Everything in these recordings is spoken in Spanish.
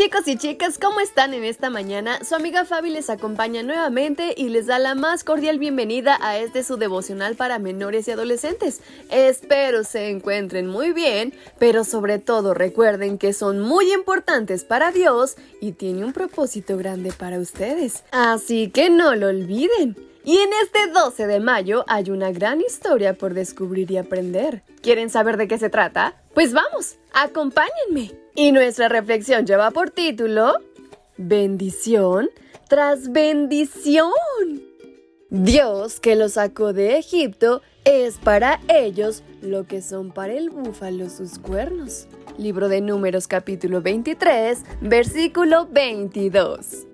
Chicos y chicas, ¿cómo están en esta mañana? Su amiga Fabi les acompaña nuevamente y les da la más cordial bienvenida a este su devocional para menores y adolescentes. Espero se encuentren muy bien, pero sobre todo recuerden que son muy importantes para Dios y tiene un propósito grande para ustedes. Así que no lo olviden. Y en este 12 de mayo hay una gran historia por descubrir y aprender. ¿Quieren saber de qué se trata? Pues vamos, acompáñenme. Y nuestra reflexión lleva por título Bendición tras bendición. Dios que los sacó de Egipto es para ellos lo que son para el búfalo sus cuernos. Libro de Números capítulo 23, versículo 22.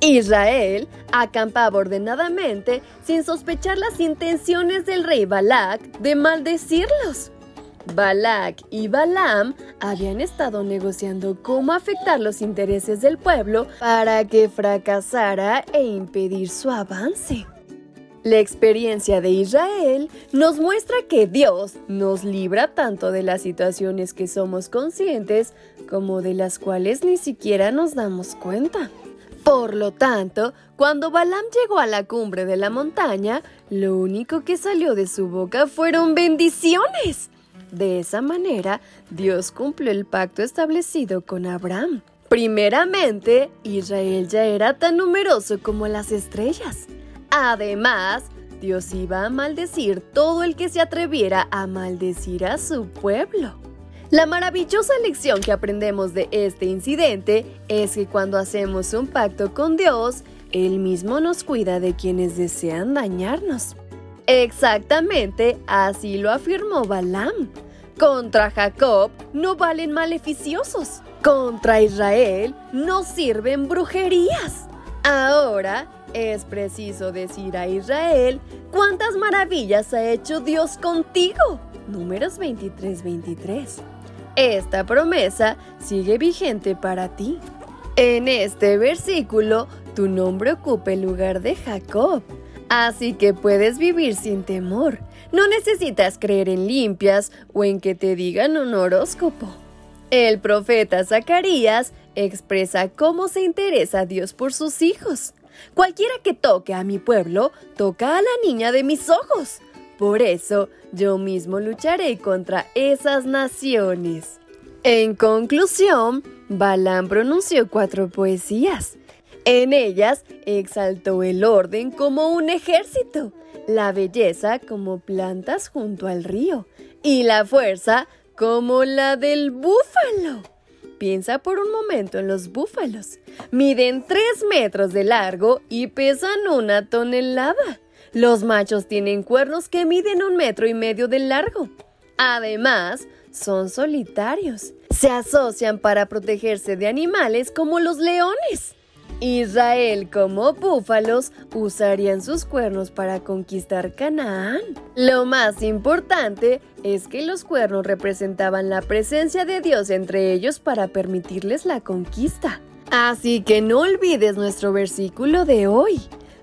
Israel acampaba ordenadamente sin sospechar las intenciones del rey Balak de maldecirlos. Balak y Balaam habían estado negociando cómo afectar los intereses del pueblo para que fracasara e impedir su avance. La experiencia de Israel nos muestra que Dios nos libra tanto de las situaciones que somos conscientes como de las cuales ni siquiera nos damos cuenta. Por lo tanto, cuando Balaam llegó a la cumbre de la montaña, lo único que salió de su boca fueron bendiciones. De esa manera, Dios cumplió el pacto establecido con Abraham. Primeramente, Israel ya era tan numeroso como las estrellas. Además, Dios iba a maldecir todo el que se atreviera a maldecir a su pueblo. La maravillosa lección que aprendemos de este incidente es que cuando hacemos un pacto con Dios, Él mismo nos cuida de quienes desean dañarnos. Exactamente así lo afirmó Balaam. Contra Jacob no valen maleficiosos. Contra Israel no sirven brujerías. Ahora es preciso decir a Israel cuántas maravillas ha hecho Dios contigo. Números 23-23. Esta promesa sigue vigente para ti. En este versículo, tu nombre ocupa el lugar de Jacob. Así que puedes vivir sin temor. No necesitas creer en limpias o en que te digan un horóscopo. El profeta Zacarías expresa cómo se interesa Dios por sus hijos. Cualquiera que toque a mi pueblo, toca a la niña de mis ojos. Por eso yo mismo lucharé contra esas naciones. En conclusión, Balaam pronunció cuatro poesías. En ellas exaltó el orden como un ejército, la belleza como plantas junto al río y la fuerza como la del búfalo. Piensa por un momento en los búfalos. Miden 3 metros de largo y pesan una tonelada. Los machos tienen cuernos que miden un metro y medio de largo. Además, son solitarios. Se asocian para protegerse de animales como los leones. Israel como búfalos usarían sus cuernos para conquistar Canaán. Lo más importante es que los cuernos representaban la presencia de Dios entre ellos para permitirles la conquista. Así que no olvides nuestro versículo de hoy.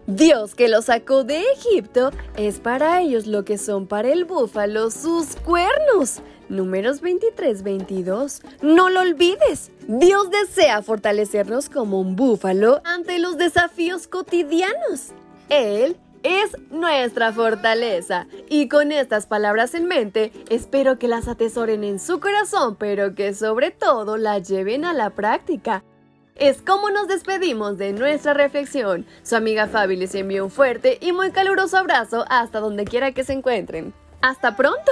Dios que los sacó de Egipto es para ellos lo que son para el búfalo sus cuernos. Números 23-22. No lo olvides. Dios desea fortalecernos como un búfalo ante los desafíos cotidianos. Él es nuestra fortaleza. Y con estas palabras en mente, espero que las atesoren en su corazón, pero que sobre todo las lleven a la práctica es como nos despedimos de nuestra reflexión. Su amiga Fabi les envía un fuerte y muy caluroso abrazo hasta donde quiera que se encuentren. ¡Hasta pronto!